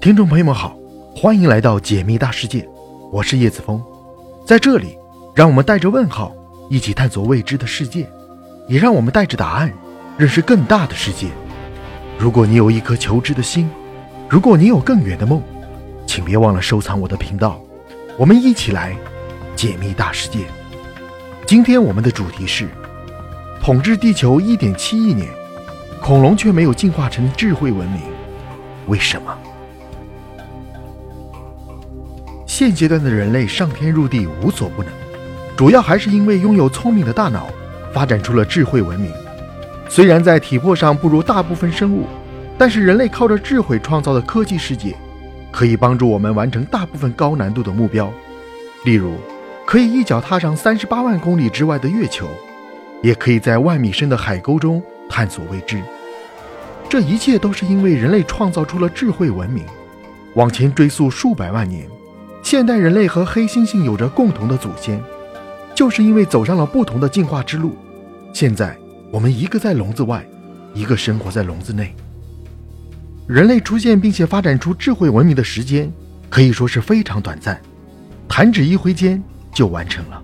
听众朋友们好，欢迎来到解密大世界，我是叶子峰，在这里，让我们带着问号一起探索未知的世界，也让我们带着答案认识更大的世界。如果你有一颗求知的心，如果你有更远的梦，请别忘了收藏我的频道，我们一起来解密大世界。今天我们的主题是统治地球一点七亿年，恐龙却没有进化成智慧文明，为什么？现阶段的人类上天入地无所不能，主要还是因为拥有聪明的大脑，发展出了智慧文明。虽然在体魄上不如大部分生物，但是人类靠着智慧创造的科技世界，可以帮助我们完成大部分高难度的目标。例如，可以一脚踏上三十八万公里之外的月球，也可以在万米深的海沟中探索未知。这一切都是因为人类创造出了智慧文明。往前追溯数百万年。现代人类和黑猩猩有着共同的祖先，就是因为走上了不同的进化之路。现在我们一个在笼子外，一个生活在笼子内。人类出现并且发展出智慧文明的时间可以说是非常短暂，弹指一挥间就完成了。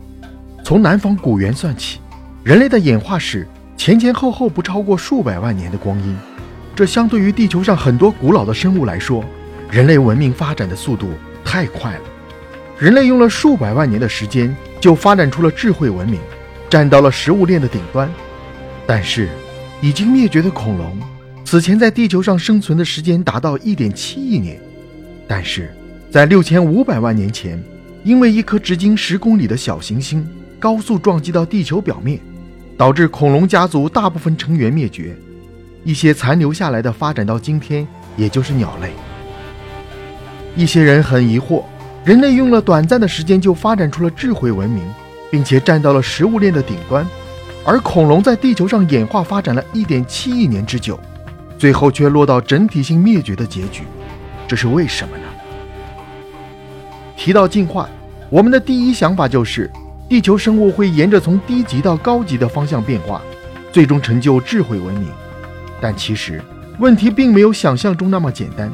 从南方古猿算起，人类的演化史前前后后不超过数百万年的光阴。这相对于地球上很多古老的生物来说，人类文明发展的速度太快了。人类用了数百万年的时间就发展出了智慧文明，站到了食物链的顶端。但是，已经灭绝的恐龙，此前在地球上生存的时间达到一点七亿年。但是，在六千五百万年前，因为一颗直径十公里的小行星高速撞击到地球表面，导致恐龙家族大部分成员灭绝，一些残留下来的发展到今天，也就是鸟类。一些人很疑惑。人类用了短暂的时间就发展出了智慧文明，并且站到了食物链的顶端，而恐龙在地球上演化发展了一点七亿年之久，最后却落到整体性灭绝的结局，这是为什么呢？提到进化，我们的第一想法就是地球生物会沿着从低级到高级的方向变化，最终成就智慧文明。但其实问题并没有想象中那么简单，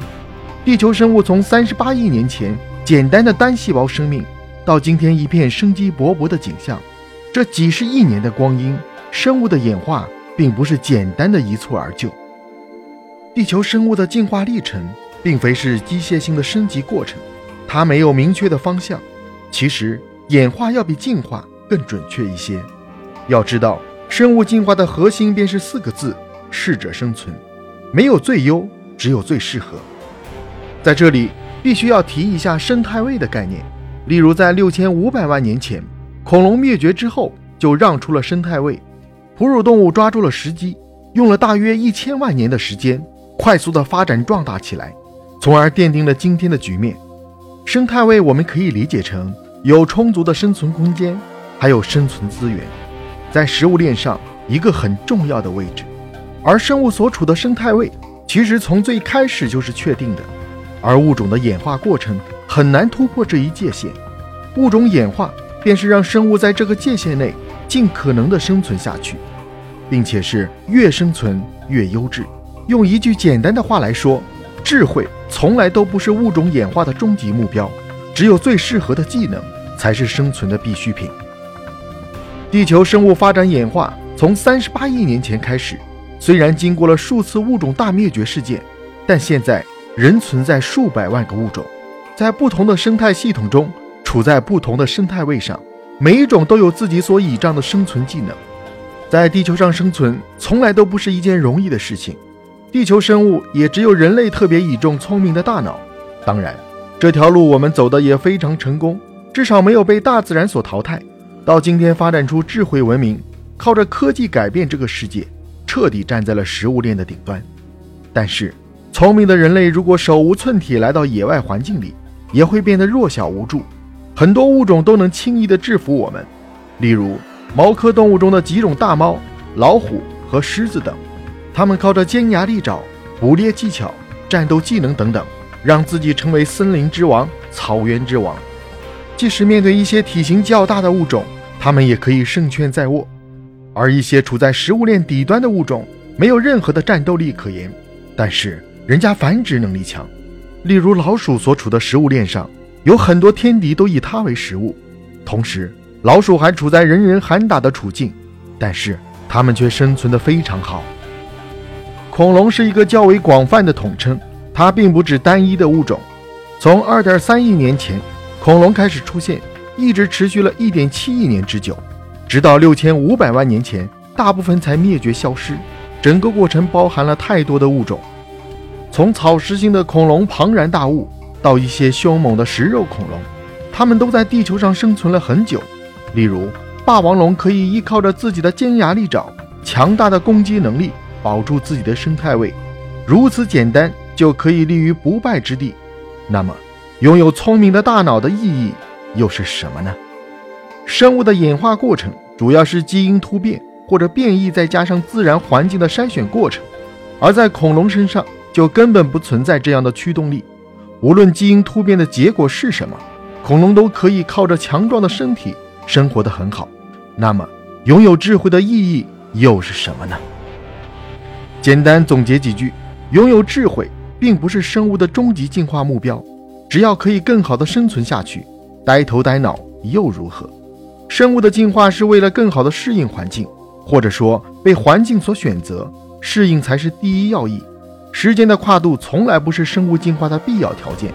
地球生物从三十八亿年前。简单的单细胞生命，到今天一片生机勃勃的景象，这几十亿年的光阴，生物的演化并不是简单的一蹴而就。地球生物的进化历程，并非是机械性的升级过程，它没有明确的方向。其实，演化要比进化更准确一些。要知道，生物进化的核心便是四个字：适者生存。没有最优，只有最适合。在这里。必须要提一下生态位的概念，例如在六千五百万年前，恐龙灭绝之后，就让出了生态位，哺乳动物抓住了时机，用了大约一千万年的时间，快速的发展壮大起来，从而奠定了今天的局面。生态位我们可以理解成有充足的生存空间，还有生存资源，在食物链上一个很重要的位置。而生物所处的生态位，其实从最开始就是确定的。而物种的演化过程很难突破这一界限，物种演化便是让生物在这个界限内尽可能的生存下去，并且是越生存越优质。用一句简单的话来说，智慧从来都不是物种演化的终极目标，只有最适合的技能才是生存的必需品。地球生物发展演化从三十八亿年前开始，虽然经过了数次物种大灭绝事件，但现在。仍存在数百万个物种，在不同的生态系统中，处在不同的生态位上，每一种都有自己所倚仗的生存技能。在地球上生存，从来都不是一件容易的事情。地球生物也只有人类特别倚重聪明的大脑。当然，这条路我们走的也非常成功，至少没有被大自然所淘汰。到今天发展出智慧文明，靠着科技改变这个世界，彻底站在了食物链的顶端。但是，聪明的人类如果手无寸铁来到野外环境里，也会变得弱小无助。很多物种都能轻易地制服我们，例如猫科动物中的几种大猫、老虎和狮子等。它们靠着尖牙利爪、捕猎技巧、战斗技能等等，让自己成为森林之王、草原之王。即使面对一些体型较大的物种，它们也可以胜券在握。而一些处在食物链底端的物种，没有任何的战斗力可言，但是。人家繁殖能力强，例如老鼠所处的食物链上，有很多天敌都以它为食物，同时老鼠还处在人人喊打的处境，但是它们却生存得非常好。恐龙是一个较为广泛的统称，它并不指单一的物种。从2.3亿年前，恐龙开始出现，一直持续了一点七亿年之久，直到6500万年前，大部分才灭绝消失。整个过程包含了太多的物种。从草食性的恐龙庞然大物，到一些凶猛的食肉恐龙，它们都在地球上生存了很久。例如，霸王龙可以依靠着自己的尖牙利爪、强大的攻击能力，保住自己的生态位。如此简单就可以立于不败之地。那么，拥有聪明的大脑的意义又是什么呢？生物的演化过程主要是基因突变或者变异，再加上自然环境的筛选过程，而在恐龙身上。就根本不存在这样的驱动力。无论基因突变的结果是什么，恐龙都可以靠着强壮的身体生活得很好。那么，拥有智慧的意义又是什么呢？简单总结几句：拥有智慧并不是生物的终极进化目标，只要可以更好的生存下去，呆头呆脑又如何？生物的进化是为了更好的适应环境，或者说被环境所选择，适应才是第一要义。时间的跨度从来不是生物进化的必要条件。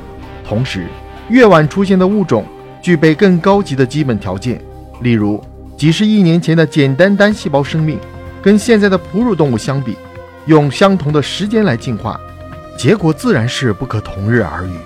同时，越晚出现的物种具备更高级的基本条件。例如，几十亿年前的简单单细胞生命，跟现在的哺乳动物相比，用相同的时间来进化，结果自然是不可同日而语。